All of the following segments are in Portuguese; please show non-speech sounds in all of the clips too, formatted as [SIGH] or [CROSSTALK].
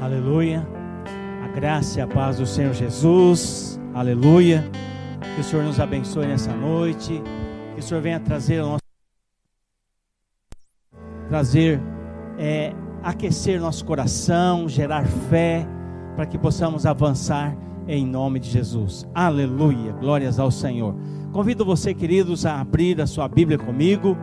Aleluia. A graça e a paz do Senhor Jesus. Aleluia. Que o Senhor nos abençoe nessa noite. Que o Senhor venha trazer nosso trazer é, aquecer nosso coração, gerar fé, para que possamos avançar em nome de Jesus. Aleluia. Glórias ao Senhor. Convido você, queridos, a abrir a sua Bíblia comigo,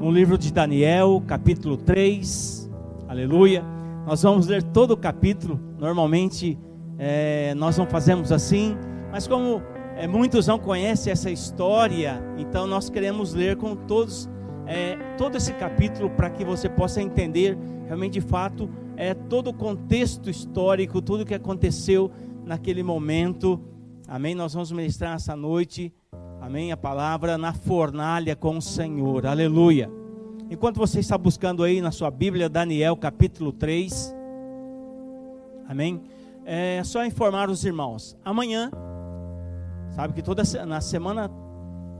no livro de Daniel, capítulo 3. Aleluia. Nós vamos ler todo o capítulo. Normalmente é, nós não fazemos assim, mas como é, muitos não conhecem essa história, então nós queremos ler com todos é, todo esse capítulo para que você possa entender realmente de fato é, todo o contexto histórico, tudo o que aconteceu naquele momento. Amém? Nós vamos ministrar essa noite, amém? A palavra na fornalha com o Senhor, aleluia. Enquanto você está buscando aí na sua Bíblia, Daniel capítulo 3, amém? É só informar os irmãos, amanhã, sabe que toda na semana,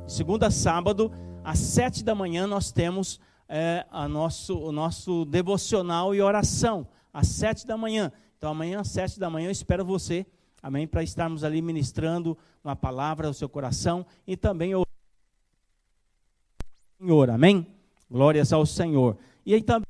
segunda a sábado, às sete da manhã, nós temos é, a nosso, o nosso devocional e oração, às sete da manhã. Então, amanhã, às sete da manhã, eu espero você, amém, para estarmos ali ministrando uma palavra ao seu coração e também o Senhor, amém? Glórias ao Senhor. E aí também,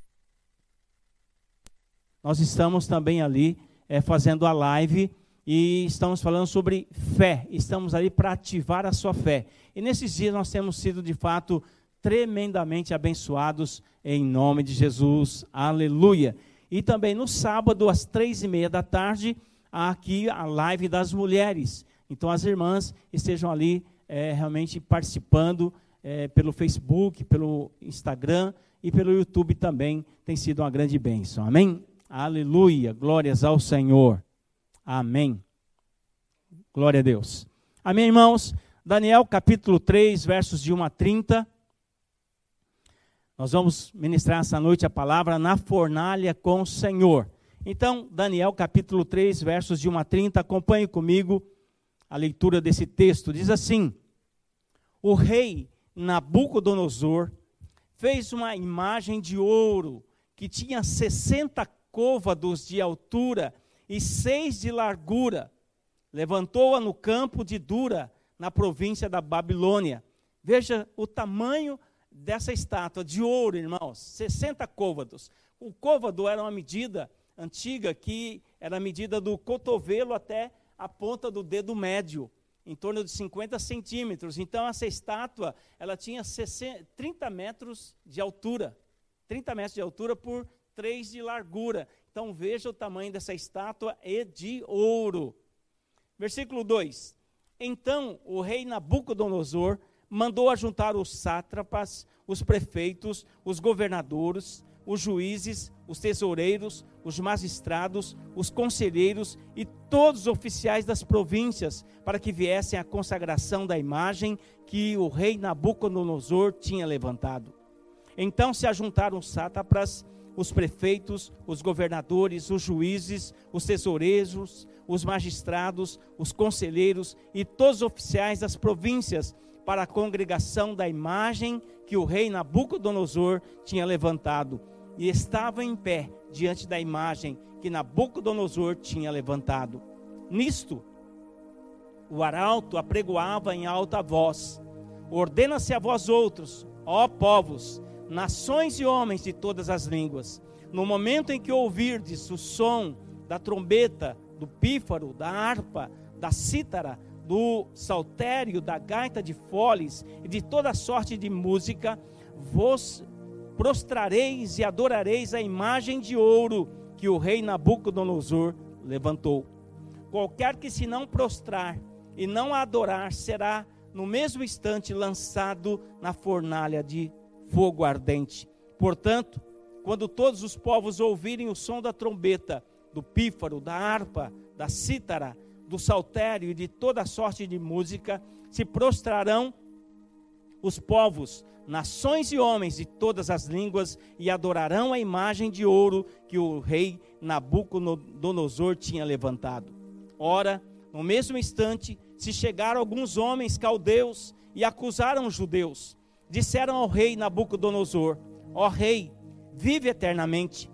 nós estamos também ali é, fazendo a live e estamos falando sobre fé. Estamos ali para ativar a sua fé. E nesses dias nós temos sido de fato tremendamente abençoados em nome de Jesus. Aleluia. E também no sábado, às três e meia da tarde, aqui a live das mulheres. Então as irmãs estejam ali é, realmente participando é, pelo Facebook, pelo Instagram e pelo YouTube também. Tem sido uma grande bênção. Amém? Aleluia. Glórias ao Senhor. Amém. Glória a Deus. Amém, irmãos? Daniel capítulo 3, versos de 1 a 30. Nós vamos ministrar essa noite a palavra na fornalha com o Senhor. Então, Daniel capítulo 3, versos de 1 a 30, acompanhe comigo a leitura desse texto. Diz assim: O rei Nabucodonosor fez uma imagem de ouro que tinha 60 côvados de altura e seis de largura. Levantou-a no campo de Dura, na província da Babilônia. Veja o tamanho dessa estátua de ouro, irmãos, 60 côvados. O côvado era uma medida antiga que era a medida do cotovelo até a ponta do dedo médio em torno de 50 centímetros. Então, essa estátua, ela tinha 60, 30 metros de altura. 30 metros de altura por 3 de largura. Então, veja o tamanho dessa estátua e de ouro. Versículo 2. Então, o rei Nabucodonosor mandou ajuntar os sátrapas, os prefeitos, os governadores, os juízes, os tesoureiros, os magistrados, os conselheiros e todos os oficiais das províncias, para que viessem à consagração da imagem que o rei Nabucodonosor tinha levantado. Então se ajuntaram os sátrapas, os prefeitos, os governadores, os juízes, os tesoureiros, os magistrados, os conselheiros e todos os oficiais das províncias para a congregação da imagem que o rei Nabucodonosor tinha levantado e estavam em pé diante da imagem que Nabucodonosor tinha levantado. Nisto, o arauto apregoava em alta voz: Ordena-se a vós outros, ó povos, nações e homens de todas as línguas, no momento em que ouvirdes o som da trombeta, do pífaro, da harpa, da cítara, do saltério, da gaita de foles e de toda sorte de música, vos prostrareis e adorareis a imagem de ouro que o rei Nabucodonosor levantou. Qualquer que se não prostrar e não adorar será no mesmo instante lançado na fornalha de fogo ardente. Portanto, quando todos os povos ouvirem o som da trombeta, do pífaro, da harpa, da cítara, do saltério e de toda sorte de música, se prostrarão os povos nações e homens de todas as línguas e adorarão a imagem de ouro que o rei Nabucodonosor tinha levantado. Ora, no mesmo instante, se chegaram alguns homens caldeus e acusaram os judeus. Disseram ao rei Nabucodonosor: Ó rei, vive eternamente.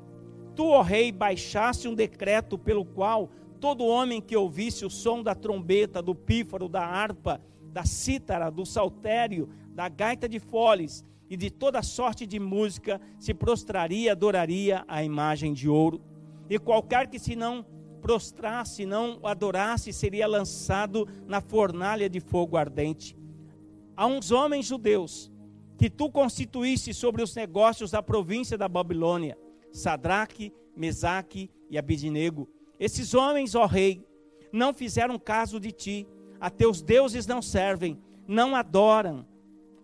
tu, ó rei, baixaste um decreto pelo qual todo homem que ouvisse o som da trombeta, do pífaro, da harpa, da cítara, do saltério, da gaita de foles e de toda sorte de música se prostraria adoraria a imagem de ouro. E qualquer que se não prostrasse, não adorasse, seria lançado na fornalha de fogo ardente. Há uns homens judeus que tu constituísse sobre os negócios da província da Babilônia, Sadraque, Mesaque e Abidinego. Esses homens, ó rei, não fizeram caso de ti, a teus deuses não servem, não adoram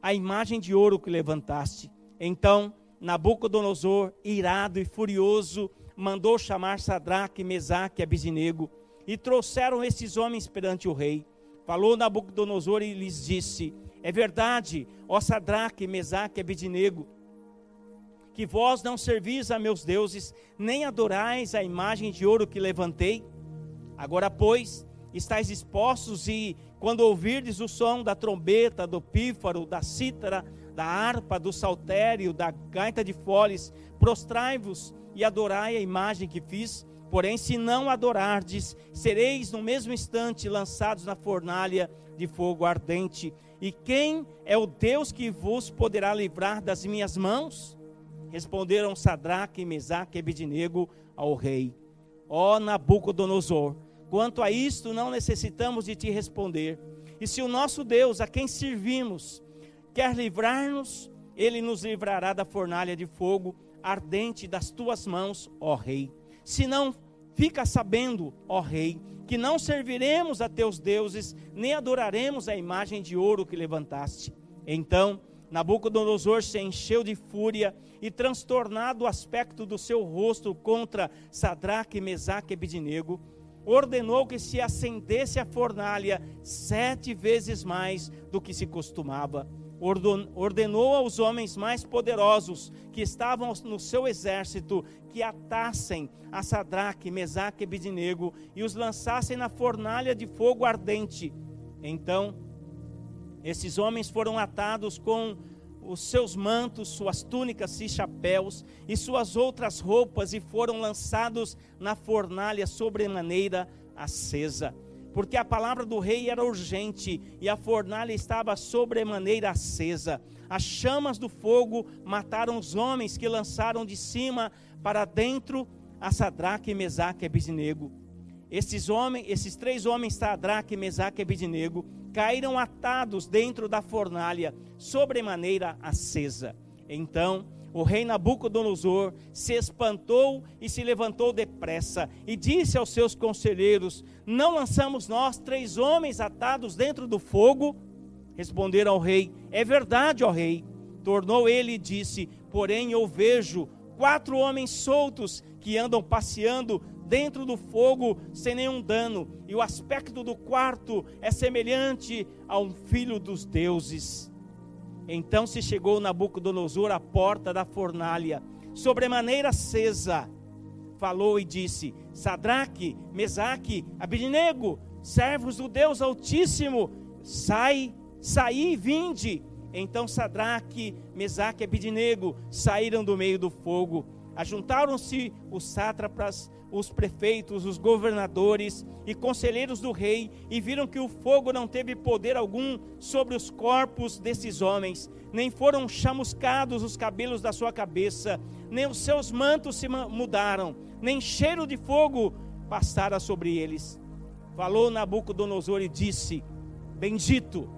a imagem de ouro que levantaste. Então Nabucodonosor, irado e furioso, mandou chamar Sadraque, Mesaque e Abidinego, e trouxeram esses homens perante o rei. Falou Nabucodonosor e lhes disse: É verdade, ó Sadraque, Mesaque e Abidinego, que vós não servis a meus deuses, nem adorais a imagem de ouro que levantei? Agora, pois, estáis expostos e, quando ouvirdes o som da trombeta, do pífaro, da cítara, da harpa, do saltério, da gaita de foles, prostrai-vos e adorai a imagem que fiz. Porém, se não adorardes, sereis no mesmo instante lançados na fornalha de fogo ardente. E quem é o Deus que vos poderá livrar das minhas mãos? Responderam Sadraque, Mesaque e Abidinego ao rei: Ó Nabucodonosor, quanto a isto não necessitamos de te responder. E se o nosso Deus, a quem servimos, quer livrar-nos, ele nos livrará da fornalha de fogo ardente das tuas mãos, ó rei. Se não, fica sabendo, ó rei, que não serviremos a teus deuses, nem adoraremos a imagem de ouro que levantaste. Então Nabucodonosor se encheu de fúria e, transtornado o aspecto do seu rosto contra Sadraque, Mesaque e Abidinego, ordenou que se acendesse a fornalha sete vezes mais do que se costumava. Ordenou aos homens mais poderosos que estavam no seu exército que atassem a Sadraque, Mesaque e Abidinego e os lançassem na fornalha de fogo ardente. Então, esses homens foram atados com os seus mantos, suas túnicas e chapéus e suas outras roupas e foram lançados na fornalha sobremaneira acesa. Porque a palavra do rei era urgente e a fornalha estava sobremaneira acesa. As chamas do fogo mataram os homens que lançaram de cima para dentro a Sadraque, Mesaque e Abidinego. Esses homens, esses três homens, Sadraque, Mesaque e Abidinego, caíram atados dentro da fornalha, sobremaneira acesa. Então o rei Nabucodonosor se espantou e se levantou depressa e disse aos seus conselheiros: Não lançamos nós três homens atados dentro do fogo? Responderam ao rei: É verdade, ó rei. Tornou ele e disse: Porém eu vejo quatro homens soltos que andam passeando dentro do fogo sem nenhum dano, e o aspecto do quarto é semelhante a um filho dos deuses. Então se chegou Nabucodonosor à porta da fornalha, sobremaneira acesa, falou e disse: Sadraque, Mesaque, Abidnego, servos do Deus Altíssimo, sai, saí e vinde. Então Sadraque, Mesaque e Abidnego saíram do meio do fogo. Ajuntaram-se os sátrapas os prefeitos, os governadores e conselheiros do rei e viram que o fogo não teve poder algum sobre os corpos desses homens, nem foram chamuscados os cabelos da sua cabeça, nem os seus mantos se mudaram, nem cheiro de fogo passara sobre eles. Falou Nabucodonosor e disse: Bendito,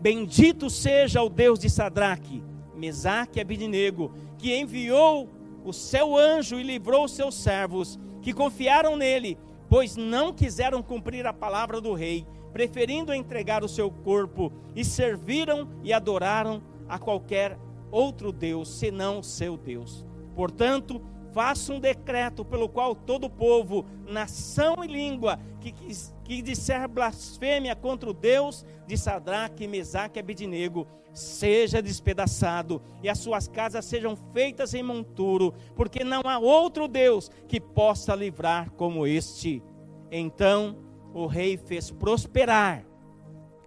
bendito seja o Deus de Sadraque, Mesaque e Abidinego, que enviou o seu anjo e livrou os seus servos, que confiaram nele, pois não quiseram cumprir a palavra do rei, preferindo entregar o seu corpo, e serviram e adoraram a qualquer outro Deus, senão o seu Deus. Portanto, faça um decreto pelo qual todo povo, nação e língua que, que, que disser blasfêmia contra o Deus de Sadraque, Mesaque e Abidinego, seja despedaçado e as suas casas sejam feitas em monturo, porque não há outro Deus que possa livrar como este. Então o rei fez prosperar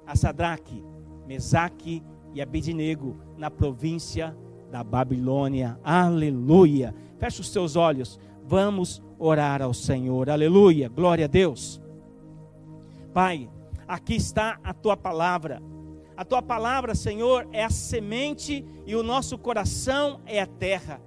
a Sadraque, Mesaque e Abidinego na província da Babilônia. Aleluia! Feche os seus olhos. Vamos orar ao Senhor. Aleluia. Glória a Deus. Pai, aqui está a tua palavra. A tua palavra, Senhor, é a semente e o nosso coração é a terra.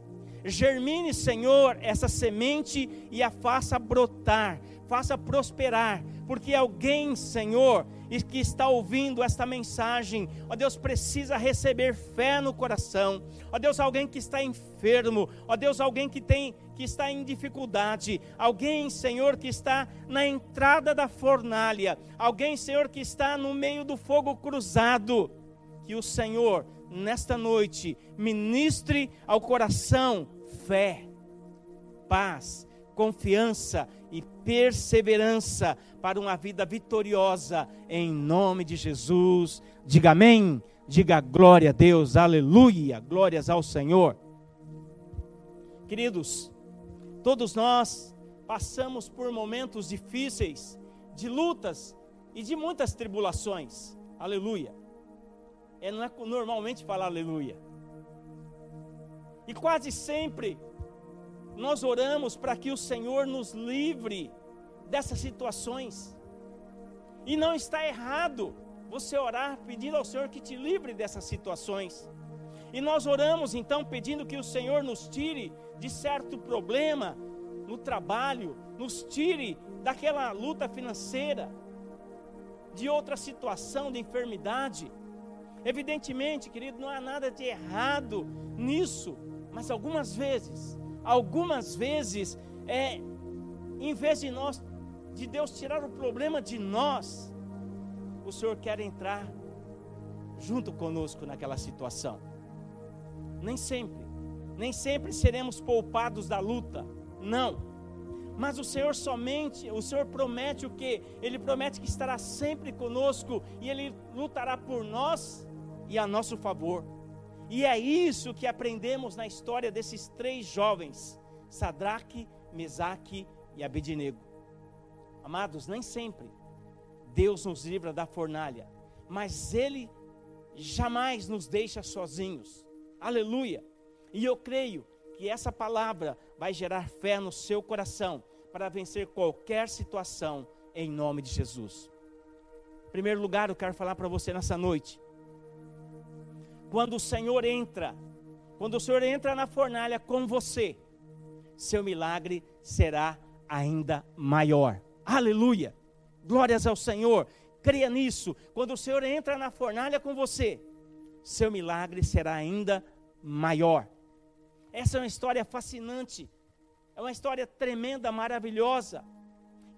Germine, Senhor, essa semente e a faça brotar, faça prosperar, porque alguém, Senhor, que está ouvindo esta mensagem, ó Deus, precisa receber fé no coração. Ó Deus, alguém que está enfermo, ó Deus, alguém que tem que está em dificuldade, alguém, Senhor, que está na entrada da fornalha, alguém, Senhor, que está no meio do fogo cruzado, que o Senhor nesta noite ministre ao coração fé, paz, confiança e perseverança para uma vida vitoriosa, em nome de Jesus. Diga amém, diga glória a Deus, aleluia, glórias ao Senhor. Queridos, todos nós passamos por momentos difíceis, de lutas e de muitas tribulações, aleluia. É, normalmente falar aleluia. E quase sempre nós oramos para que o Senhor nos livre dessas situações. E não está errado você orar pedindo ao Senhor que te livre dessas situações. E nós oramos então pedindo que o Senhor nos tire de certo problema no trabalho, nos tire daquela luta financeira, de outra situação de enfermidade. Evidentemente, querido, não há nada de errado nisso, mas algumas vezes algumas vezes, é, em vez de nós, de Deus tirar o problema de nós, o Senhor quer entrar junto conosco naquela situação. Nem sempre, nem sempre seremos poupados da luta, não. Mas o Senhor somente, o Senhor promete o que? Ele promete que estará sempre conosco e Ele lutará por nós e a nosso favor. E é isso que aprendemos na história desses três jovens, Sadraque, Mesaque e Abednego. Amados, nem sempre Deus nos livra da fornalha, mas Ele jamais nos deixa sozinhos. Aleluia! E eu creio que essa palavra vai gerar fé no seu coração para vencer qualquer situação em nome de Jesus. Em primeiro lugar, eu quero falar para você nessa noite quando o Senhor entra, quando o Senhor entra na fornalha com você, seu milagre será ainda maior. Aleluia! Glórias ao Senhor. Creia nisso. Quando o Senhor entra na fornalha com você, seu milagre será ainda maior. Essa é uma história fascinante. É uma história tremenda, maravilhosa.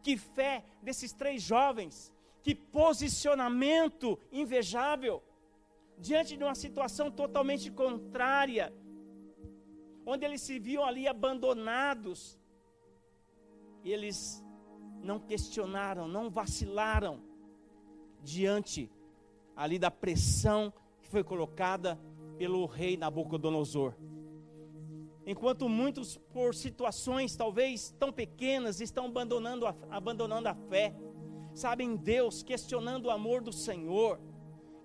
Que fé desses três jovens. Que posicionamento invejável diante de uma situação totalmente contrária, onde eles se viam ali abandonados, eles não questionaram, não vacilaram diante ali da pressão que foi colocada pelo rei Nabucodonosor. Enquanto muitos, por situações talvez tão pequenas, estão abandonando a, abandonando a fé, sabem Deus, questionando o amor do Senhor,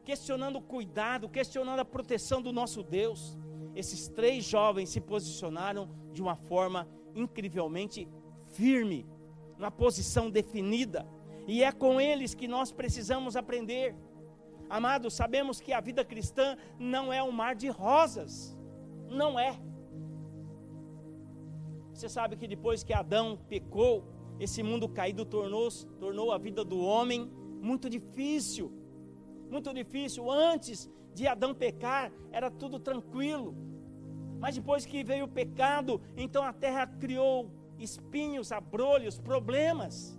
questionando o cuidado, questionando a proteção do nosso Deus. Esses três jovens se posicionaram de uma forma incrivelmente firme, numa posição definida, e é com eles que nós precisamos aprender. Amados, sabemos que a vida cristã não é um mar de rosas, não é. Você sabe que depois que Adão pecou, esse mundo caído tornou, tornou a vida do homem muito difícil muito difícil. Antes de Adão pecar, era tudo tranquilo. Mas depois que veio o pecado, então a terra criou espinhos, abrolhos, problemas.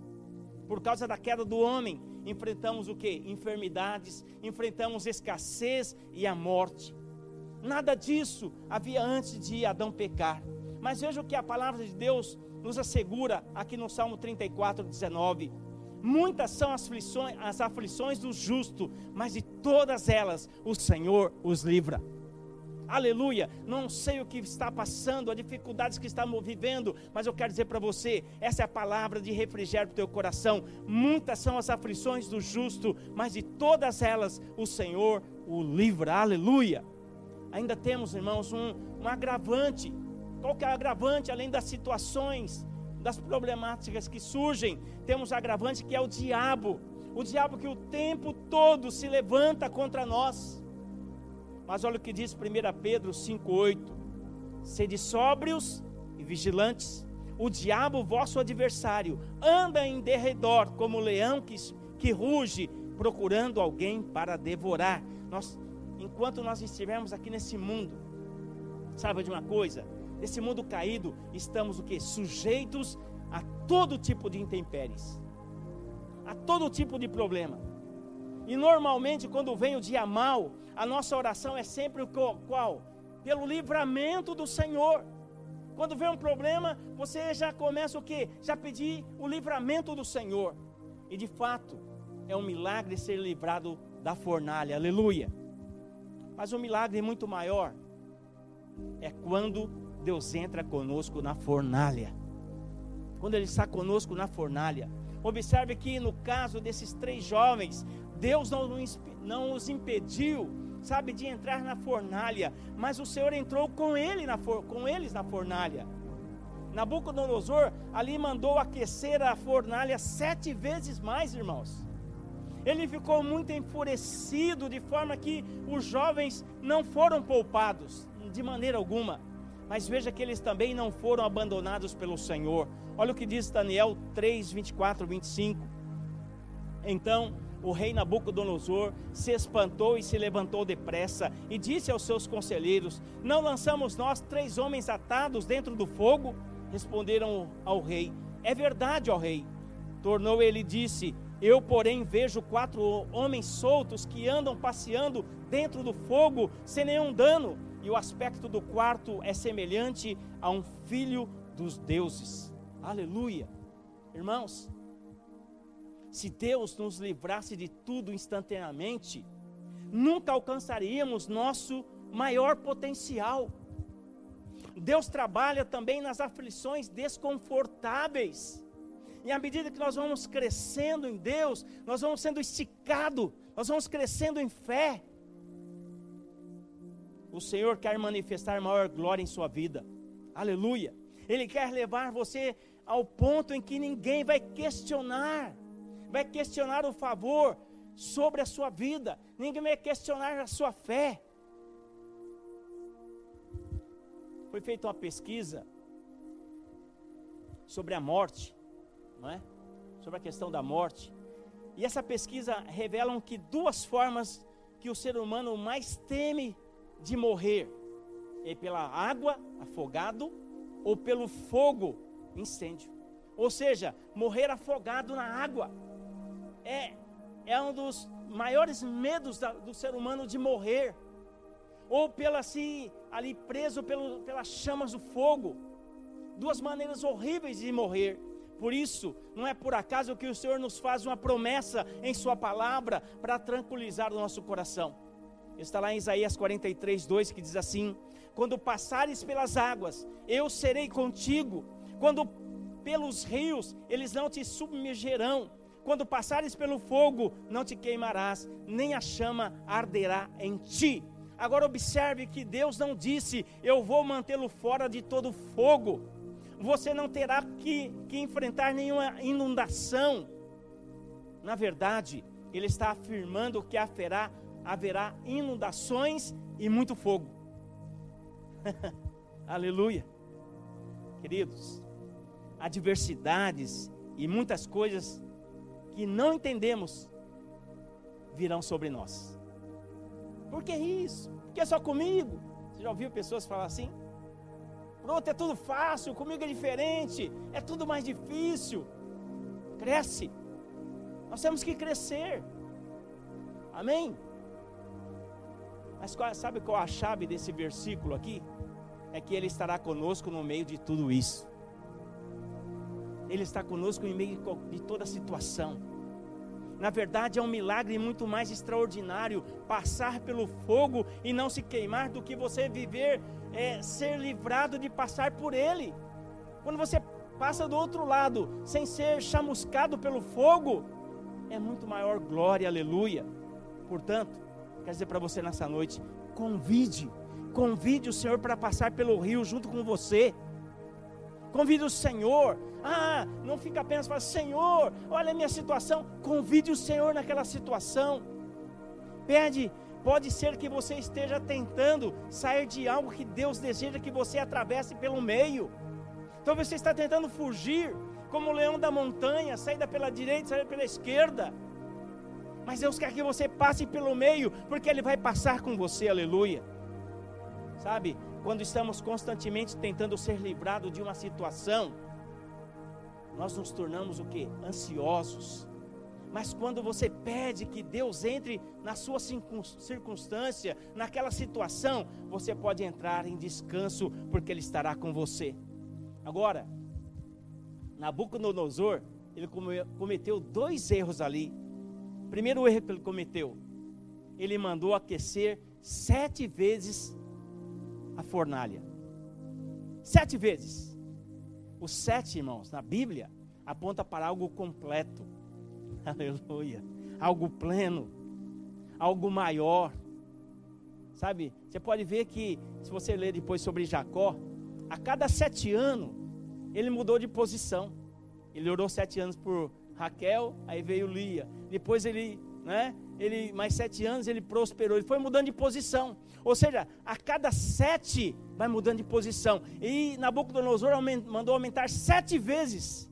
Por causa da queda do homem, enfrentamos o que? Enfermidades, enfrentamos escassez e a morte. Nada disso havia antes de Adão pecar. Mas veja o que a palavra de Deus nos assegura aqui no Salmo 34, 19. Muitas são as aflições, as aflições do justo, mas de todas elas o Senhor os livra. Aleluia. Não sei o que está passando, as dificuldades que estamos vivendo, mas eu quero dizer para você: essa é a palavra de refrigério para o teu coração. Muitas são as aflições do justo, mas de todas elas o Senhor o livra. Aleluia. Ainda temos, irmãos, um, um agravante Qual que é o agravante, além das situações, das problemáticas que surgem? Temos agravante que é o diabo. O diabo que o tempo todo se levanta contra nós. Mas olha o que diz 1 Pedro 5,8: Sede sóbrios e vigilantes. O diabo, vosso adversário, anda em derredor como leão que, que ruge, procurando alguém para devorar. Nós, enquanto nós estivermos aqui nesse mundo, sabe de uma coisa? Nesse mundo caído, estamos o que? Sujeitos a todo tipo de intempéries, a todo tipo de problema. E normalmente, quando vem o dia mal, a nossa oração é sempre o qual? Pelo livramento do Senhor. Quando vem um problema, você já começa o que? Já pedir o livramento do Senhor. E de fato, é um milagre ser livrado da fornalha. Aleluia. Mas um milagre muito maior é quando Deus entra conosco na fornalha. Quando Ele está conosco na fornalha. Observe que no caso desses três jovens, Deus não, não os impediu, sabe, de entrar na fornalha, mas o Senhor entrou com, ele na for, com eles na fornalha. Nabucodonosor ali mandou aquecer a fornalha sete vezes mais, irmãos. Ele ficou muito enfurecido, de forma que os jovens não foram poupados, de maneira alguma. Mas veja que eles também não foram abandonados pelo Senhor. Olha o que diz Daniel 3, 24, 25. Então o rei Nabucodonosor se espantou e se levantou depressa e disse aos seus conselheiros: Não lançamos nós três homens atados dentro do fogo? Responderam ao rei: É verdade, ó rei. Tornou ele e disse: eu, porém, vejo quatro homens soltos que andam passeando dentro do fogo sem nenhum dano, e o aspecto do quarto é semelhante a um filho dos deuses. Aleluia. Irmãos, se Deus nos livrasse de tudo instantaneamente, nunca alcançaríamos nosso maior potencial. Deus trabalha também nas aflições desconfortáveis. E à medida que nós vamos crescendo em Deus, nós vamos sendo esticados, nós vamos crescendo em fé. O Senhor quer manifestar maior glória em sua vida. Aleluia. Ele quer levar você ao ponto em que ninguém vai questionar, vai questionar o favor sobre a sua vida, ninguém vai questionar a sua fé. Foi feita uma pesquisa sobre a morte não é? sobre a questão da morte. E essa pesquisa revela que duas formas que o ser humano mais teme de morrer é pela água, afogado, ou pelo fogo, incêndio. Ou seja, morrer afogado na água é, é um dos maiores medos da, do ser humano de morrer, ou pela se ali preso pelo, pelas chamas do fogo. Duas maneiras horríveis de morrer. Por isso, não é por acaso que o Senhor nos faz uma promessa em Sua palavra para tranquilizar o nosso coração. Está lá em Isaías 43, 2 que diz assim: Quando passares pelas águas, eu serei contigo. Quando pelos rios, eles não te submergerão. Quando passares pelo fogo, não te queimarás, nem a chama arderá em ti. Agora observe que Deus não disse: Eu vou mantê-lo fora de todo fogo você não terá que, que enfrentar nenhuma inundação. Na verdade, ele está afirmando que haverá, haverá inundações e muito fogo. [LAUGHS] Aleluia. Queridos, adversidades e muitas coisas que não entendemos virão sobre nós. Por que isso? Porque é só comigo? Você já ouviu pessoas falar assim? Pronto, é tudo fácil, comigo é diferente, é tudo mais difícil. Cresce. Nós temos que crescer. Amém? Mas qual, sabe qual a chave desse versículo aqui? É que Ele estará conosco no meio de tudo isso. Ele está conosco em meio de toda situação. Na verdade, é um milagre muito mais extraordinário passar pelo fogo e não se queimar do que você viver, é, ser livrado de passar por ele. Quando você passa do outro lado sem ser chamuscado pelo fogo, é muito maior glória, aleluia. Portanto, quero dizer para você nessa noite: convide, Convide o Senhor para passar pelo rio junto com você. Convide o Senhor. Ah, não fica apenas falando, Senhor, olha a minha situação. Convide o Senhor naquela situação. Pede, pode ser que você esteja tentando sair de algo que Deus deseja que você atravesse pelo meio. Talvez você está tentando fugir, como o leão da montanha, saída pela direita, saída pela esquerda. Mas Deus quer que você passe pelo meio, porque Ele vai passar com você, aleluia. Sabe, quando estamos constantemente tentando ser livrados de uma situação, nós nos tornamos o que? Ansiosos. Mas quando você pede que Deus entre na sua circunstância, naquela situação, você pode entrar em descanso, porque Ele estará com você. Agora, Nabucodonosor, ele cometeu dois erros ali. Primeiro erro que ele cometeu, ele mandou aquecer sete vezes a fornalha. Sete vezes. Os sete, irmãos, na Bíblia, aponta para algo completo. [LAUGHS] Aleluia. Algo pleno. Algo maior. Sabe? Você pode ver que, se você ler depois sobre Jacó, a cada sete anos, ele mudou de posição. Ele orou sete anos por Raquel, aí veio Lia. Depois ele, né? Ele, mais sete anos, ele prosperou. Ele foi mudando de posição. Ou seja, a cada sete vai mudando de posição. E Nabucodonosor aument, mandou aumentar sete vezes.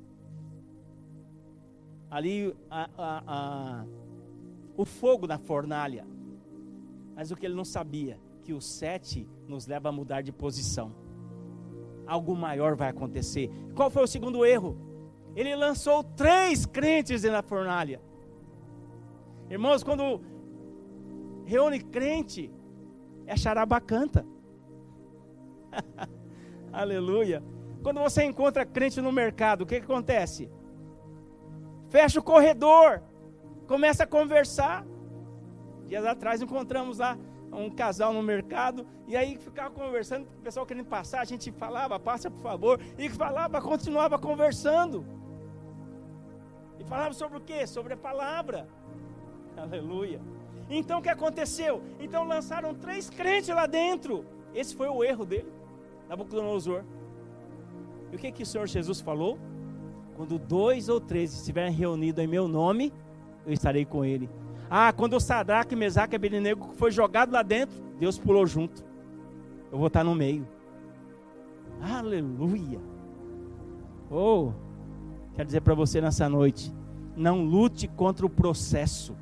Ali a, a, a, o fogo na fornalha. Mas o que ele não sabia, que o sete nos leva a mudar de posição. Algo maior vai acontecer. Qual foi o segundo erro? Ele lançou três crentes na fornalha. Irmãos, quando reúne crente, é charabacanta. [LAUGHS] Aleluia. Quando você encontra crente no mercado, o que, que acontece? Fecha o corredor, começa a conversar. Dias atrás encontramos lá um casal no mercado, e aí ficava conversando, o pessoal querendo passar, a gente falava, passa por favor, e falava, continuava conversando. Falava sobre o que? Sobre a palavra. Aleluia. Então o que aconteceu? Então lançaram três crentes lá dentro. Esse foi o erro dele, Nabucodonosor. E o que, que o Senhor Jesus falou? Quando dois ou três estiverem reunidos em meu nome, eu estarei com ele. Ah, quando o Sadraque, Mesaque e Abednego foi jogado lá dentro, Deus pulou junto. Eu vou estar no meio. Aleluia. Oh, quero dizer para você nessa noite, não lute contra o processo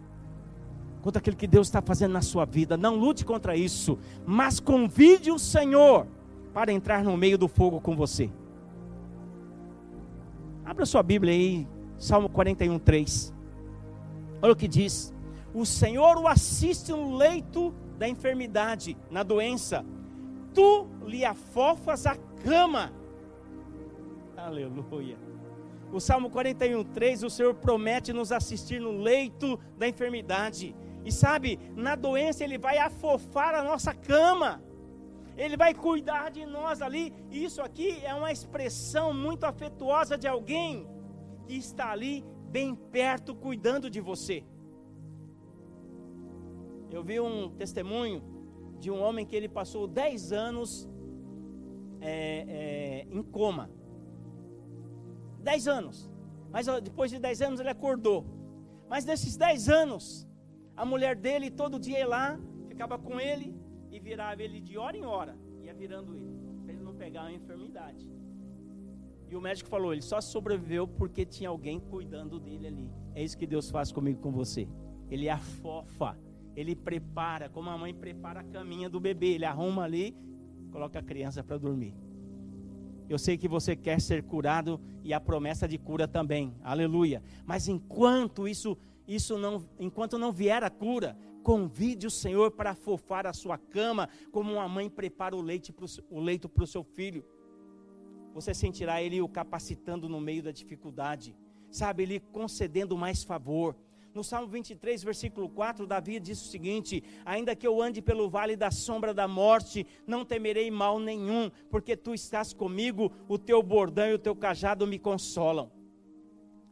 contra aquilo que Deus está fazendo na sua vida. Não lute contra isso, mas convide o Senhor para entrar no meio do fogo com você. Abra sua Bíblia aí, Salmo 41, 3. Olha o que diz: O Senhor o assiste no leito da enfermidade, na doença, tu lhe afofas a cama. Aleluia. O Salmo 41, 3, o Senhor promete nos assistir no leito da enfermidade. E sabe, na doença Ele vai afofar a nossa cama. Ele vai cuidar de nós ali. Isso aqui é uma expressão muito afetuosa de alguém que está ali bem perto cuidando de você. Eu vi um testemunho de um homem que ele passou 10 anos é, é, em coma. 10 anos. Mas depois de 10 anos ele acordou. Mas nesses 10 anos, a mulher dele todo dia ia lá, ficava com ele e virava ele de hora em hora, ia virando ele, para ele não pegar uma enfermidade. E o médico falou: ele só sobreviveu porque tinha alguém cuidando dele ali. É isso que Deus faz comigo com você. Ele afofa, ele prepara, como a mãe prepara a caminha do bebê, ele arruma ali, coloca a criança para dormir. Eu sei que você quer ser curado e a promessa de cura também. Aleluia. Mas enquanto isso isso não, enquanto não vier a cura, convide o Senhor para afofar a sua cama, como uma mãe prepara o, leite pro, o leito para o seu filho. Você sentirá Ele o capacitando no meio da dificuldade, sabe, Ele concedendo mais favor. No Salmo 23, versículo 4, Davi diz o seguinte: Ainda que eu ande pelo vale da sombra da morte, não temerei mal nenhum, porque tu estás comigo, o teu bordão e o teu cajado me consolam.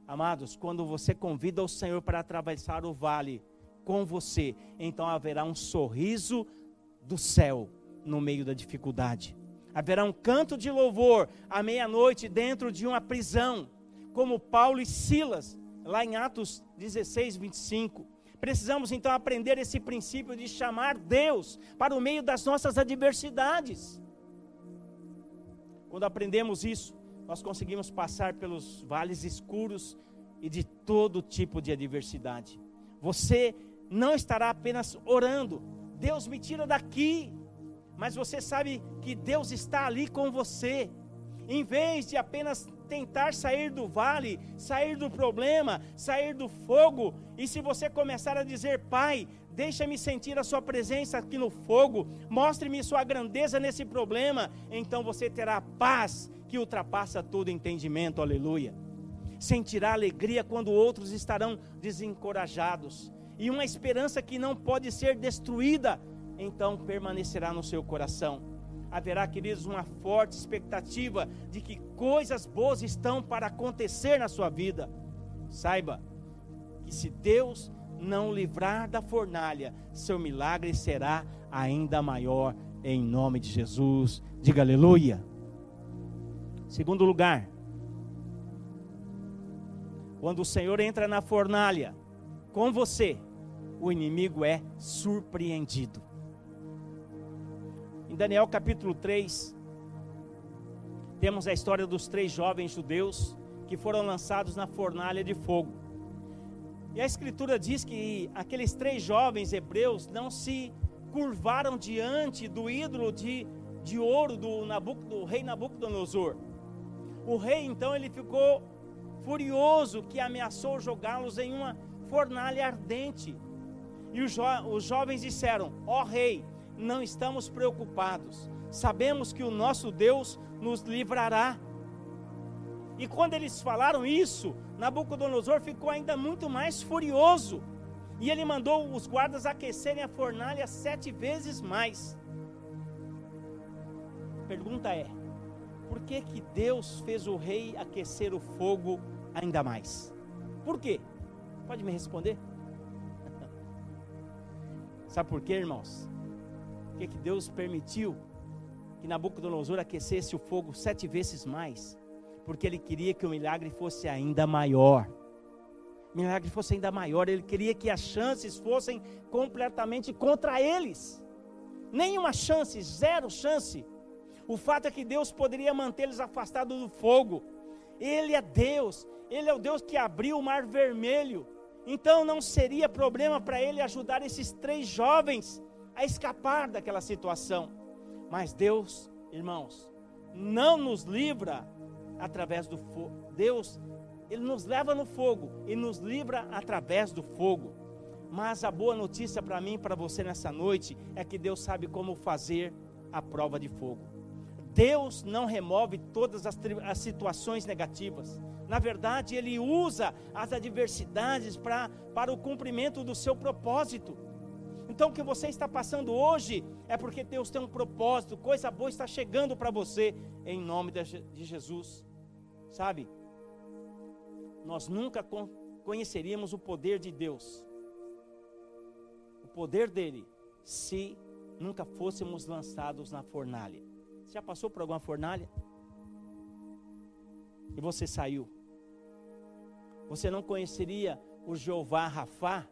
Amados, quando você convida o Senhor para atravessar o vale com você, então haverá um sorriso do céu, no meio da dificuldade. Haverá um canto de louvor à meia-noite dentro de uma prisão, como Paulo e Silas, lá em Atos 16, 25. Precisamos então aprender esse princípio de chamar Deus para o meio das nossas adversidades. Quando aprendemos isso, nós conseguimos passar pelos vales escuros e de todo tipo de adversidade. Você não estará apenas orando, Deus me tira daqui, mas você sabe que Deus está ali com você. Em vez de apenas tentar sair do vale, sair do problema, sair do fogo, e se você começar a dizer, Pai, deixa-me sentir a Sua presença aqui no fogo, mostre-me Sua grandeza nesse problema, então você terá paz que ultrapassa todo entendimento, aleluia. Sentirá alegria quando outros estarão desencorajados, e uma esperança que não pode ser destruída, então permanecerá no seu coração haverá, queridos, uma forte expectativa de que coisas boas estão para acontecer na sua vida. Saiba que se Deus não livrar da fornalha, seu milagre será ainda maior em nome de Jesus. Diga aleluia. Segundo lugar, quando o Senhor entra na fornalha com você, o inimigo é surpreendido. Em Daniel capítulo 3, temos a história dos três jovens judeus que foram lançados na fornalha de fogo. E a escritura diz que aqueles três jovens hebreus não se curvaram diante do ídolo de, de ouro do, do rei Nabucodonosor. O rei então ele ficou furioso que ameaçou jogá-los em uma fornalha ardente. E os, jo os jovens disseram: Ó oh, rei, não estamos preocupados. Sabemos que o nosso Deus nos livrará. E quando eles falaram isso, Nabucodonosor ficou ainda muito mais furioso. E ele mandou os guardas aquecerem a fornalha sete vezes mais. Pergunta é: por que, que Deus fez o rei aquecer o fogo ainda mais? Por quê? Pode me responder? [LAUGHS] Sabe por quê, irmãos? Que, que Deus permitiu que Nabucodonosor aquecesse o fogo sete vezes mais? Porque ele queria que o milagre fosse ainda maior. O milagre fosse ainda maior, ele queria que as chances fossem completamente contra eles. Nenhuma chance, zero chance. O fato é que Deus poderia mantê-los afastados do fogo. Ele é Deus, Ele é o Deus que abriu o mar vermelho. Então não seria problema para ele ajudar esses três jovens a escapar daquela situação. Mas Deus, irmãos, não nos livra através do fogo. Deus, Ele nos leva no fogo e nos livra através do fogo. Mas a boa notícia para mim e para você nessa noite é que Deus sabe como fazer a prova de fogo. Deus não remove todas as, as situações negativas. Na verdade, Ele usa as adversidades pra, para o cumprimento do seu propósito. Então o que você está passando hoje é porque Deus tem um propósito, coisa boa está chegando para você em nome de Jesus. Sabe? Nós nunca conheceríamos o poder de Deus. O poder dele se nunca fôssemos lançados na fornalha. Você já passou por alguma fornalha? E você saiu. Você não conheceria o Jeová Rafá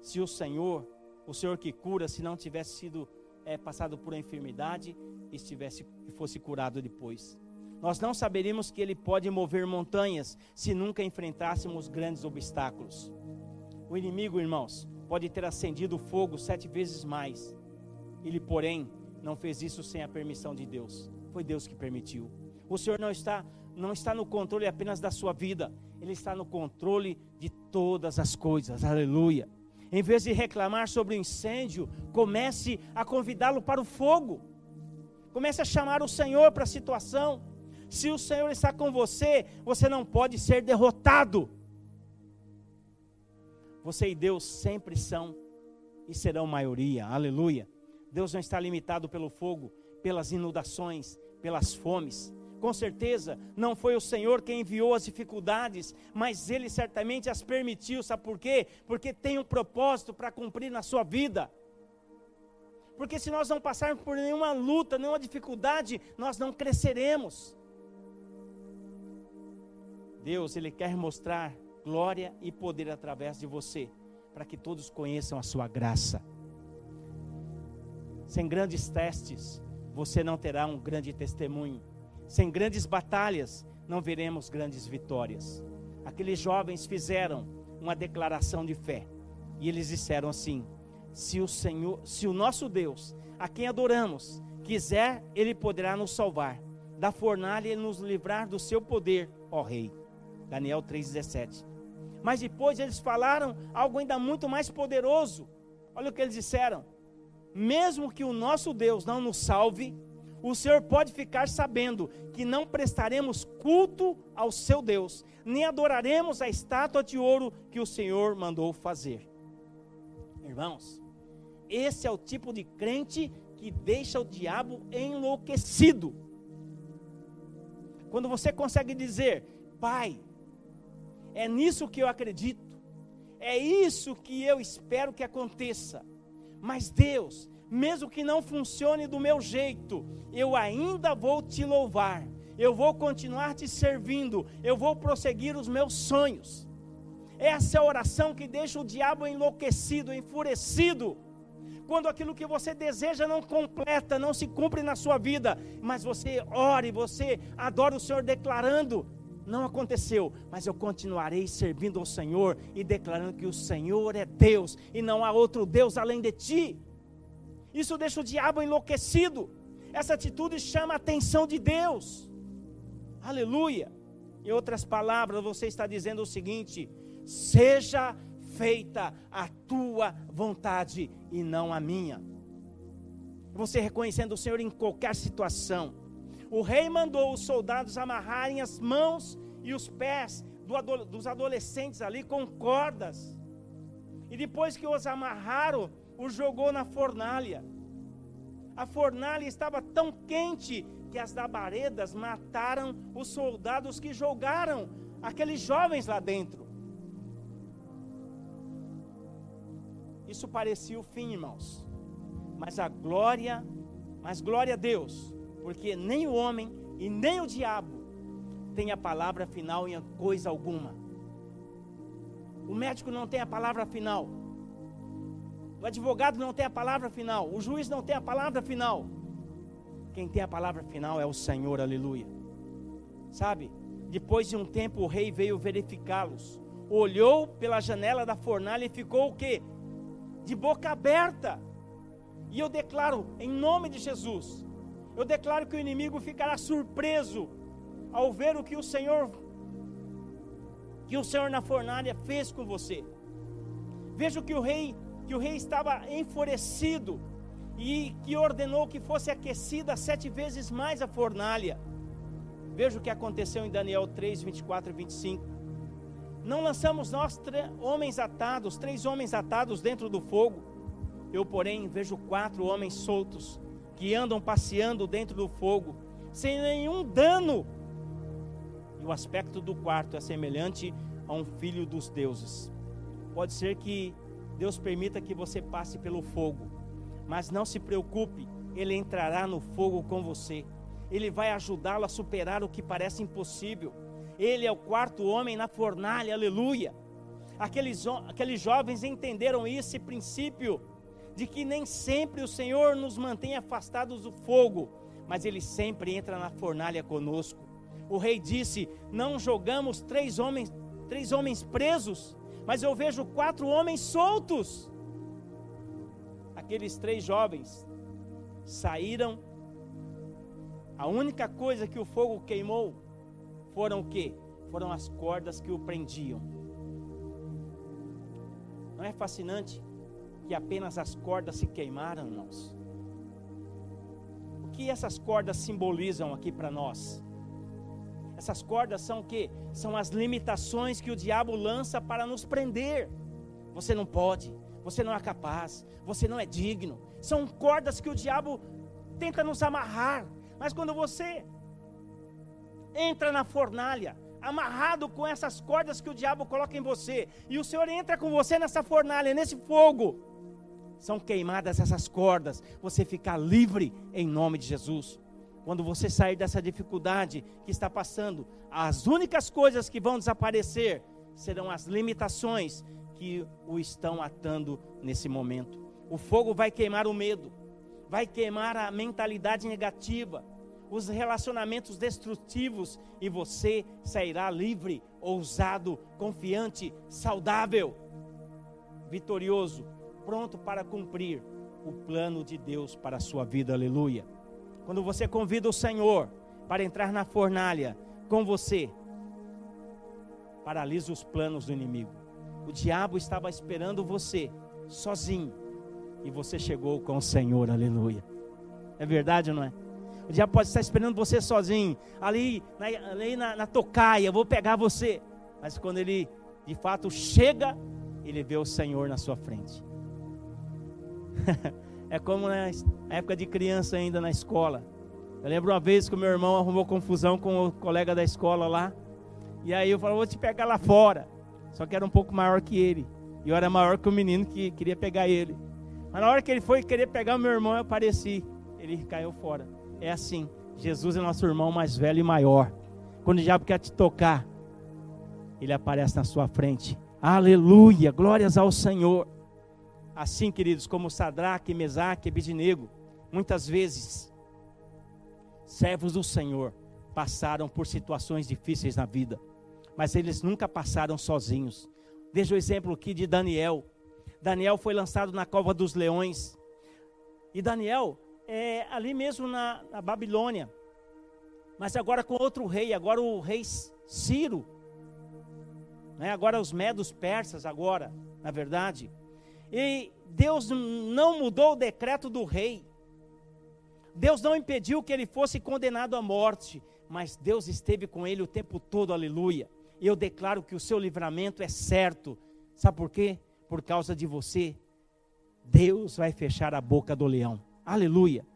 se o Senhor o Senhor que cura, se não tivesse sido é, passado por uma enfermidade e estivesse e fosse curado depois. Nós não saberíamos que Ele pode mover montanhas se nunca enfrentássemos grandes obstáculos. O inimigo, irmãos, pode ter acendido fogo sete vezes mais. Ele, porém, não fez isso sem a permissão de Deus. Foi Deus que permitiu. O Senhor não está, não está no controle apenas da sua vida, Ele está no controle de todas as coisas. Aleluia. Em vez de reclamar sobre o incêndio, comece a convidá-lo para o fogo. Comece a chamar o Senhor para a situação. Se o Senhor está com você, você não pode ser derrotado. Você e Deus sempre são e serão maioria. Aleluia. Deus não está limitado pelo fogo, pelas inundações, pelas fomes com certeza não foi o Senhor quem enviou as dificuldades, mas Ele certamente as permitiu, sabe por quê? Porque tem um propósito para cumprir na sua vida. Porque se nós não passarmos por nenhuma luta, nenhuma dificuldade, nós não cresceremos. Deus, Ele quer mostrar glória e poder através de você, para que todos conheçam a sua graça. Sem grandes testes, você não terá um grande testemunho. Sem grandes batalhas, não veremos grandes vitórias. Aqueles jovens fizeram uma declaração de fé. E eles disseram assim: se o Senhor, se o nosso Deus, a quem adoramos, quiser, ele poderá nos salvar da fornalha e nos livrar do seu poder, ó rei. Daniel 3:17. Mas depois eles falaram algo ainda muito mais poderoso. Olha o que eles disseram: mesmo que o nosso Deus não nos salve, o Senhor pode ficar sabendo que não prestaremos culto ao seu Deus, nem adoraremos a estátua de ouro que o Senhor mandou fazer. Irmãos, esse é o tipo de crente que deixa o diabo enlouquecido. Quando você consegue dizer, Pai, é nisso que eu acredito, é isso que eu espero que aconteça. Mas Deus, mesmo que não funcione do meu jeito, eu ainda vou te louvar, eu vou continuar te servindo, eu vou prosseguir os meus sonhos. Essa é a oração que deixa o diabo enlouquecido, enfurecido. Quando aquilo que você deseja não completa, não se cumpre na sua vida, mas você ora e você adora o Senhor declarando: não aconteceu, mas eu continuarei servindo ao Senhor e declarando que o Senhor é Deus e não há outro Deus além de ti. Isso deixa o diabo enlouquecido. Essa atitude chama a atenção de Deus. Aleluia. Em outras palavras, você está dizendo o seguinte: seja feita a tua vontade e não a minha. Você reconhecendo o Senhor em qualquer situação o rei mandou os soldados amarrarem as mãos e os pés do, dos adolescentes ali com cordas. E depois que os amarraram, os jogou na fornalha. A fornalha estava tão quente que as labaredas mataram os soldados que jogaram aqueles jovens lá dentro. Isso parecia o fim, irmãos. Mas a glória, mas glória a Deus, porque nem o homem e nem o diabo tem a palavra final em coisa alguma. O médico não tem a palavra final. O advogado não tem a palavra final. O juiz não tem a palavra final. Quem tem a palavra final é o Senhor, aleluia. Sabe? Depois de um tempo o rei veio verificá-los. Olhou pela janela da fornalha e ficou o quê? De boca aberta. E eu declaro em nome de Jesus, eu declaro que o inimigo ficará surpreso ao ver o que o Senhor que o Senhor na fornalha fez com você. Veja que o rei, que o rei estava enfurecido e que ordenou que fosse aquecida sete vezes mais a fornalha. Veja o que aconteceu em Daniel 3, 24 e 25. Não lançamos nós homens atados, três homens atados dentro do fogo. Eu, porém, vejo quatro homens soltos que andam passeando dentro do fogo, sem nenhum dano. E o aspecto do quarto é semelhante a um filho dos deuses. Pode ser que Deus permita que você passe pelo fogo, mas não se preocupe, Ele entrará no fogo com você. Ele vai ajudá-lo a superar o que parece impossível. Ele é o quarto homem na fornalha, aleluia. Aqueles, aqueles jovens entenderam esse princípio de que nem sempre o Senhor nos mantém afastados do fogo, mas Ele sempre entra na fornalha conosco. O rei disse: Não jogamos três homens, três homens presos, mas eu vejo quatro homens soltos. Aqueles três jovens saíram. A única coisa que o fogo queimou foram o que? Foram as cordas que o prendiam. Não é fascinante? que apenas as cordas se queimaram, irmãos. O que essas cordas simbolizam aqui para nós? Essas cordas são o que? São as limitações que o diabo lança para nos prender. Você não pode, você não é capaz, você não é digno. São cordas que o diabo tenta nos amarrar. Mas quando você entra na fornalha, amarrado com essas cordas que o diabo coloca em você, e o Senhor entra com você nessa fornalha, nesse fogo, são queimadas essas cordas, você fica livre em nome de Jesus. Quando você sair dessa dificuldade que está passando, as únicas coisas que vão desaparecer serão as limitações que o estão atando nesse momento. O fogo vai queimar o medo, vai queimar a mentalidade negativa, os relacionamentos destrutivos e você sairá livre, ousado, confiante, saudável, vitorioso, pronto para cumprir o plano de Deus para a sua vida. Aleluia. Quando você convida o Senhor para entrar na fornalha com você, paralisa os planos do inimigo. O diabo estava esperando você sozinho e você chegou com o Senhor, aleluia. É verdade ou não é? O diabo pode estar esperando você sozinho, ali, na, ali na, na tocaia, vou pegar você. Mas quando ele de fato chega, ele vê o Senhor na sua frente. [LAUGHS] é como na época de criança ainda na escola. Eu lembro uma vez que o meu irmão arrumou confusão com o colega da escola lá. E aí eu falei, vou te pegar lá fora. Só que era um pouco maior que ele. E eu era maior que o menino que queria pegar ele. Mas na hora que ele foi querer pegar o meu irmão, eu apareci. Ele caiu fora. É assim. Jesus é nosso irmão mais velho e maior. Quando o diabo quer te tocar, ele aparece na sua frente. Aleluia, glórias ao Senhor. Assim, queridos, como Sadraque, Mesaque e Abidinego, muitas vezes servos do Senhor passaram por situações difíceis na vida, mas eles nunca passaram sozinhos. Veja o exemplo aqui de Daniel. Daniel foi lançado na cova dos leões. E Daniel é ali mesmo na, na Babilônia. Mas agora com outro rei, agora o rei Ciro. Né? Agora os medos persas, agora, na verdade. E Deus não mudou o decreto do rei. Deus não impediu que ele fosse condenado à morte, mas Deus esteve com ele o tempo todo, aleluia. Eu declaro que o seu livramento é certo. Sabe por quê? Por causa de você. Deus vai fechar a boca do leão. Aleluia.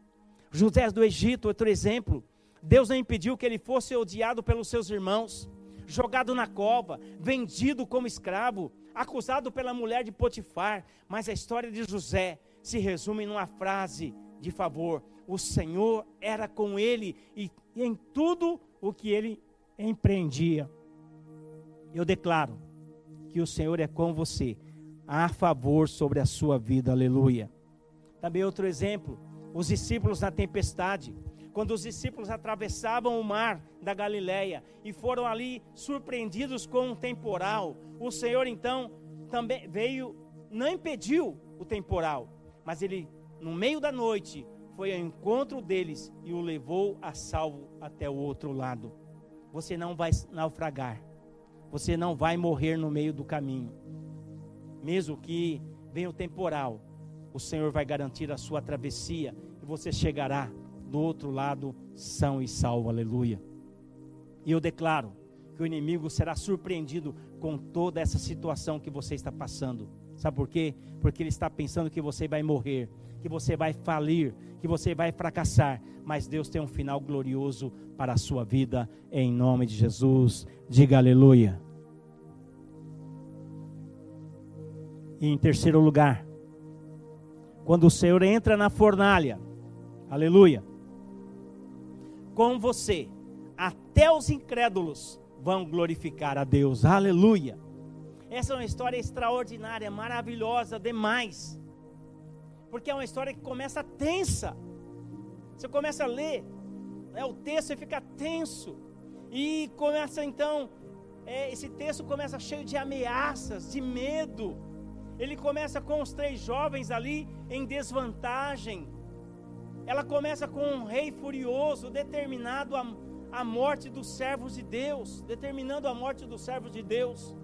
José do Egito, outro exemplo. Deus não impediu que ele fosse odiado pelos seus irmãos, jogado na cova, vendido como escravo, acusado pela mulher de Potifar. Mas a história de José se resume numa frase de favor: o Senhor era com ele e, em tudo o que ele empreendia. Eu declaro que o Senhor é com você, a favor sobre a sua vida, aleluia. Também outro exemplo, os discípulos na tempestade. Quando os discípulos atravessavam o mar da Galileia e foram ali surpreendidos com um temporal, o Senhor então também veio, não impediu o temporal, mas ele, no meio da noite, foi ao encontro deles e o levou a salvo até o outro lado. Você não vai naufragar. Você não vai morrer no meio do caminho. Mesmo que venha o temporal, o Senhor vai garantir a sua travessia e você chegará do outro lado são e salvo. Aleluia. E eu declaro que o inimigo será surpreendido com toda essa situação que você está passando. Sabe por quê? Porque ele está pensando que você vai morrer que você vai falir, que você vai fracassar, mas Deus tem um final glorioso para a sua vida, em nome de Jesus. Diga aleluia. E em terceiro lugar, quando o Senhor entra na fornalha, aleluia, com você, até os incrédulos vão glorificar a Deus, aleluia. Essa é uma história extraordinária, maravilhosa demais porque é uma história que começa tensa. Você começa a ler né, o texto e fica tenso. E começa então, é, esse texto começa cheio de ameaças, de medo. Ele começa com os três jovens ali em desvantagem. Ela começa com um rei furioso, determinado a, a morte dos servos de Deus, determinando a morte dos servos de Deus.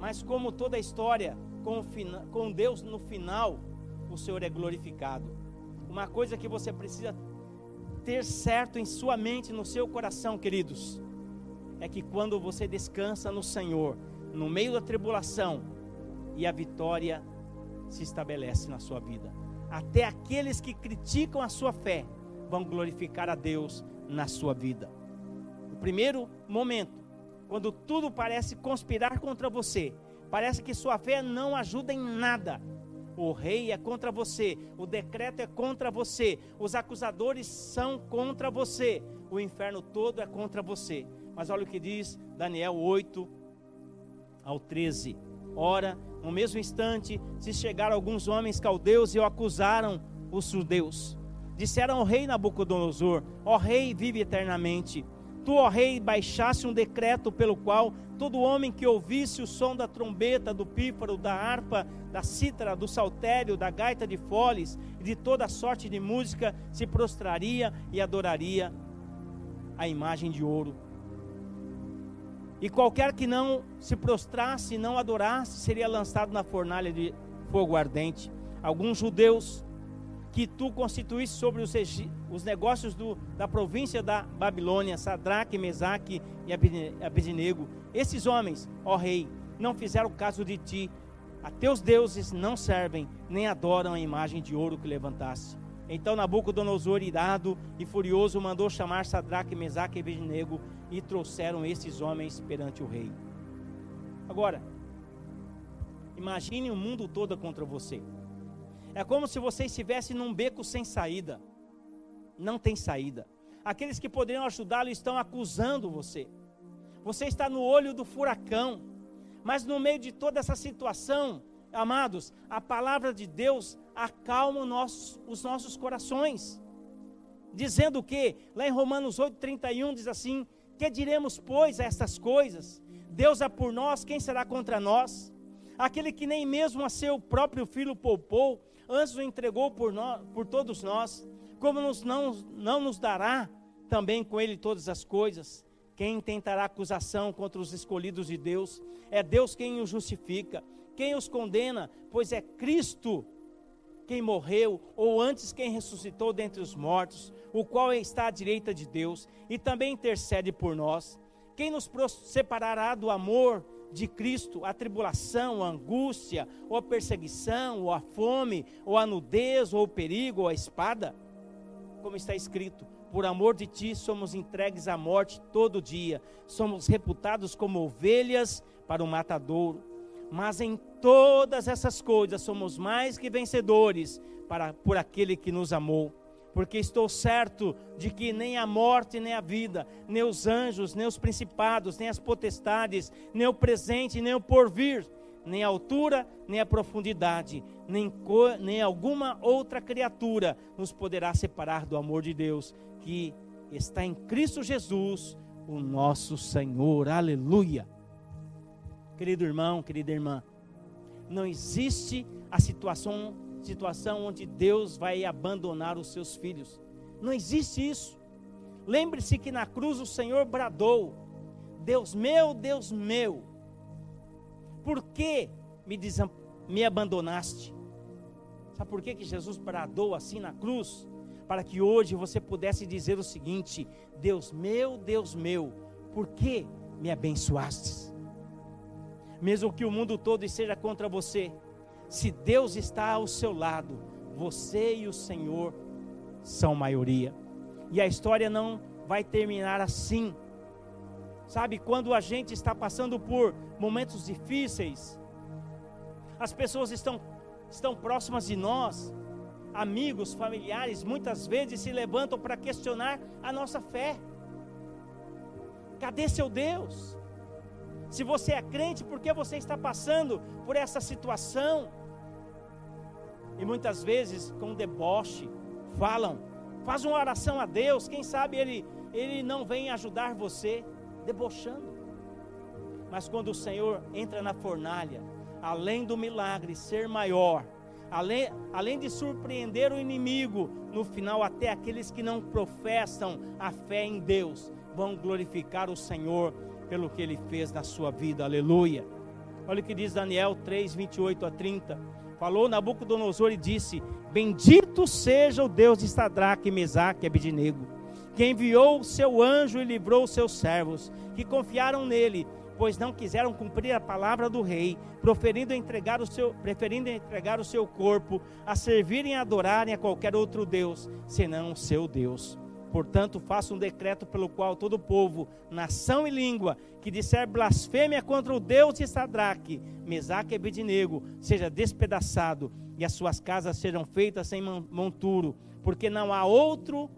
Mas como toda a história, com, com Deus no final, o Senhor é glorificado. Uma coisa que você precisa ter certo em sua mente, no seu coração, queridos, é que quando você descansa no Senhor, no meio da tribulação, e a vitória se estabelece na sua vida. Até aqueles que criticam a sua fé vão glorificar a Deus na sua vida. O primeiro momento, quando tudo parece conspirar contra você, parece que sua fé não ajuda em nada, O rei é contra você, o decreto é contra você, os acusadores são contra você, o inferno todo é contra você. Mas olha o que diz Daniel 8 ao 13. Ora, no mesmo instante, se chegaram alguns homens caldeus e o acusaram os judeus. Disseram ao rei Nabucodonosor: Ó rei, vive eternamente. Tu, ó rei, baixaste um decreto pelo qual todo homem que ouvisse o som da trombeta, do pífaro, da harpa, da cítara, do saltério, da gaita de foles e de toda sorte de música se prostraria e adoraria a imagem de ouro. E qualquer que não se prostrasse e não adorasse seria lançado na fornalha de fogo ardente. Alguns judeus que tu constituísse sobre os, os negócios do, da província da Babilônia, Sadraque, Mesaque e Abednego. Esses homens, ó rei, não fizeram caso de ti. A teus deuses não servem, nem adoram a imagem de ouro que levantaste. Então Nabucodonosor, irado e furioso, mandou chamar Sadraque, Mesaque e Abednego e trouxeram esses homens perante o rei. Agora, imagine o mundo todo contra você. É como se você estivesse num beco sem saída. Não tem saída. Aqueles que poderiam ajudá-lo estão acusando você. Você está no olho do furacão. Mas no meio de toda essa situação, amados, a palavra de Deus acalma os nossos corações. Dizendo o que? Lá em Romanos 8,31 diz assim: Que diremos, pois, a estas coisas? Deus é por nós, quem será contra nós? Aquele que nem mesmo a seu próprio filho poupou, antes o entregou por, nós, por todos nós, como nos, não, não nos dará também com ele todas as coisas? Quem tentará acusação contra os escolhidos de Deus? É Deus quem os justifica. Quem os condena? Pois é Cristo quem morreu, ou antes quem ressuscitou dentre os mortos, o qual está à direita de Deus e também intercede por nós. Quem nos separará do amor de Cristo, a tribulação, a angústia, ou a perseguição, ou a fome, ou a nudez, ou o perigo, ou a espada? Como está escrito: por amor de ti somos entregues à morte todo dia, somos reputados como ovelhas para o matadouro. Mas em todas essas coisas somos mais que vencedores para, por aquele que nos amou porque estou certo de que nem a morte, nem a vida, nem os anjos, nem os principados, nem as potestades, nem o presente, nem o porvir, nem a altura, nem a profundidade, nem, nem alguma outra criatura nos poderá separar do amor de Deus, que está em Cristo Jesus, o nosso Senhor. Aleluia. Querido irmão, querida irmã, não existe a situação situação onde Deus vai abandonar os seus filhos. Não existe isso. Lembre-se que na cruz o Senhor bradou: Deus meu, Deus meu, por que me, me abandonaste? Sabe por que, que Jesus bradou assim na cruz? Para que hoje você pudesse dizer o seguinte: Deus meu, Deus meu, por que me abençoastes? Mesmo que o mundo todo esteja contra você, se Deus está ao seu lado, você e o Senhor são maioria. E a história não vai terminar assim. Sabe, quando a gente está passando por momentos difíceis, as pessoas estão, estão próximas de nós, amigos, familiares, muitas vezes se levantam para questionar a nossa fé. Cadê seu Deus? Se você é crente, por que você está passando por essa situação? E muitas vezes, com deboche, falam: faz uma oração a Deus, quem sabe Ele, ele não vem ajudar você, debochando. Mas quando o Senhor entra na fornalha, além do milagre ser maior, além, além de surpreender o inimigo, no final, até aqueles que não professam a fé em Deus, vão glorificar o Senhor pelo que ele fez na sua vida, aleluia. Olha o que diz Daniel 3, 28 a 30. Falou Nabucodonosor e disse: Bendito seja o Deus de Sadraque, Mesaque e Abednego, que enviou o seu anjo e livrou os seus servos, que confiaram nele, pois não quiseram cumprir a palavra do rei, proferindo entregar o seu, preferindo entregar o seu corpo a servirem e adorarem a qualquer outro Deus, senão o seu Deus. Portanto, faça um decreto pelo qual todo povo, nação e língua que disser blasfêmia contra o Deus de Sadraque, Mesaque e Abednego seja despedaçado e as suas casas sejam feitas sem monturo, porque não há outro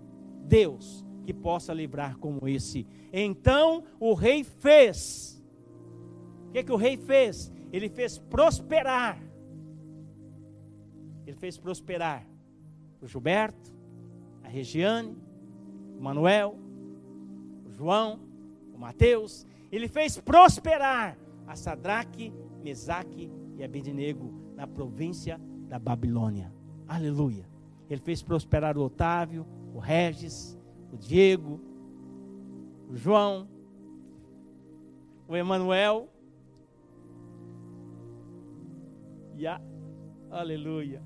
Deus que possa livrar como esse. Então o rei fez. O que, que o rei fez? Ele fez prosperar. Ele fez prosperar o Gilberto, a Regiane, o Manuel, o João, o Mateus. Ele fez prosperar a Sadraque, Mesaque e Abednego na província da Babilônia. Aleluia. Ele fez prosperar o Otávio, o Regis, o Diego, o João, o Emanuel e a Aleluia.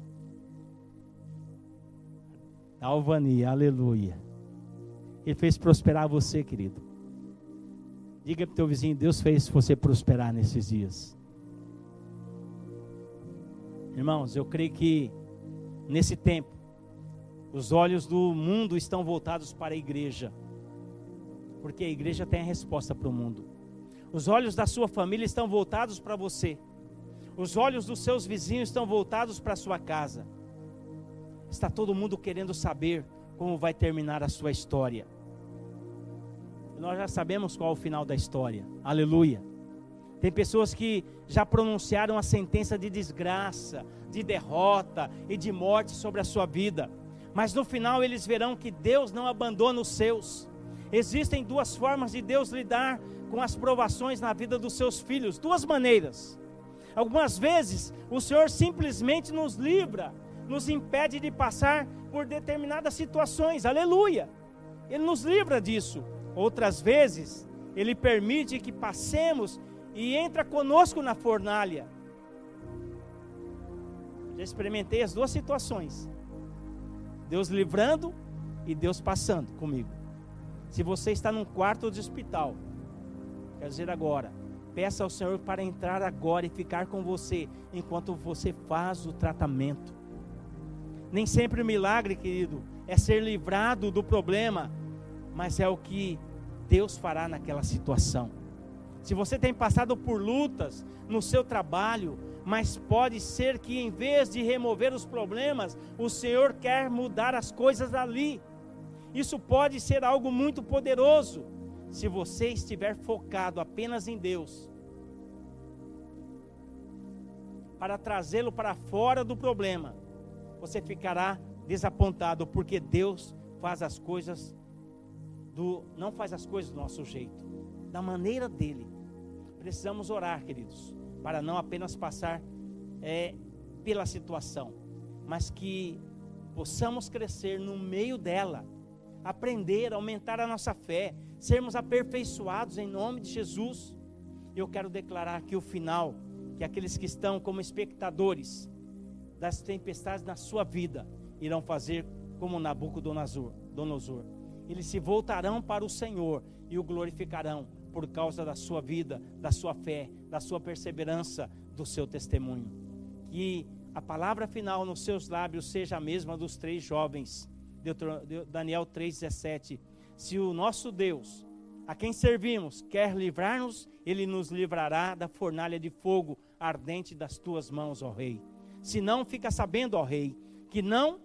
Alvania, aleluia. Ele fez prosperar você, querido. Diga para o teu vizinho, Deus fez você prosperar nesses dias. Irmãos, eu creio que nesse tempo, os olhos do mundo estão voltados para a igreja, porque a igreja tem a resposta para o mundo. Os olhos da sua família estão voltados para você, os olhos dos seus vizinhos estão voltados para a sua casa. Está todo mundo querendo saber como vai terminar a sua história. Nós já sabemos qual é o final da história. Aleluia. Tem pessoas que já pronunciaram a sentença de desgraça, de derrota e de morte sobre a sua vida. Mas no final eles verão que Deus não abandona os seus. Existem duas formas de Deus lidar com as provações na vida dos seus filhos, duas maneiras. Algumas vezes o Senhor simplesmente nos livra, nos impede de passar por determinadas situações. Aleluia! Ele nos livra disso. Outras vezes, ele permite que passemos e entra conosco na fornalha. Já experimentei as duas situações. Deus livrando e Deus passando comigo. Se você está num quarto de hospital, quer dizer agora, peça ao Senhor para entrar agora e ficar com você enquanto você faz o tratamento. Nem sempre o milagre, querido, é ser livrado do problema, mas é o que Deus fará naquela situação. Se você tem passado por lutas no seu trabalho, mas pode ser que em vez de remover os problemas, o Senhor quer mudar as coisas ali. Isso pode ser algo muito poderoso se você estiver focado apenas em Deus. Para trazê-lo para fora do problema, você ficará desapontado, porque Deus faz as coisas do não faz as coisas do nosso jeito, da maneira dele. Precisamos orar, queridos, para não apenas passar é, pela situação, mas que possamos crescer no meio dela, aprender, aumentar a nossa fé, sermos aperfeiçoados em nome de Jesus. Eu quero declarar aqui o final, que aqueles que estão como espectadores das tempestades na sua vida irão fazer como Nabucodonosor. Eles se voltarão para o Senhor e o glorificarão por causa da sua vida, da sua fé, da sua perseverança, do seu testemunho. Que a palavra final nos seus lábios seja a mesma dos três jovens. Daniel 3,17. Se o nosso Deus, a quem servimos, quer livrar-nos, ele nos livrará da fornalha de fogo ardente das tuas mãos, ó Rei. Se não, fica sabendo, ó Rei, que não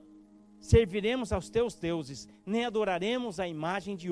serviremos aos teus deuses, nem adoraremos a imagem de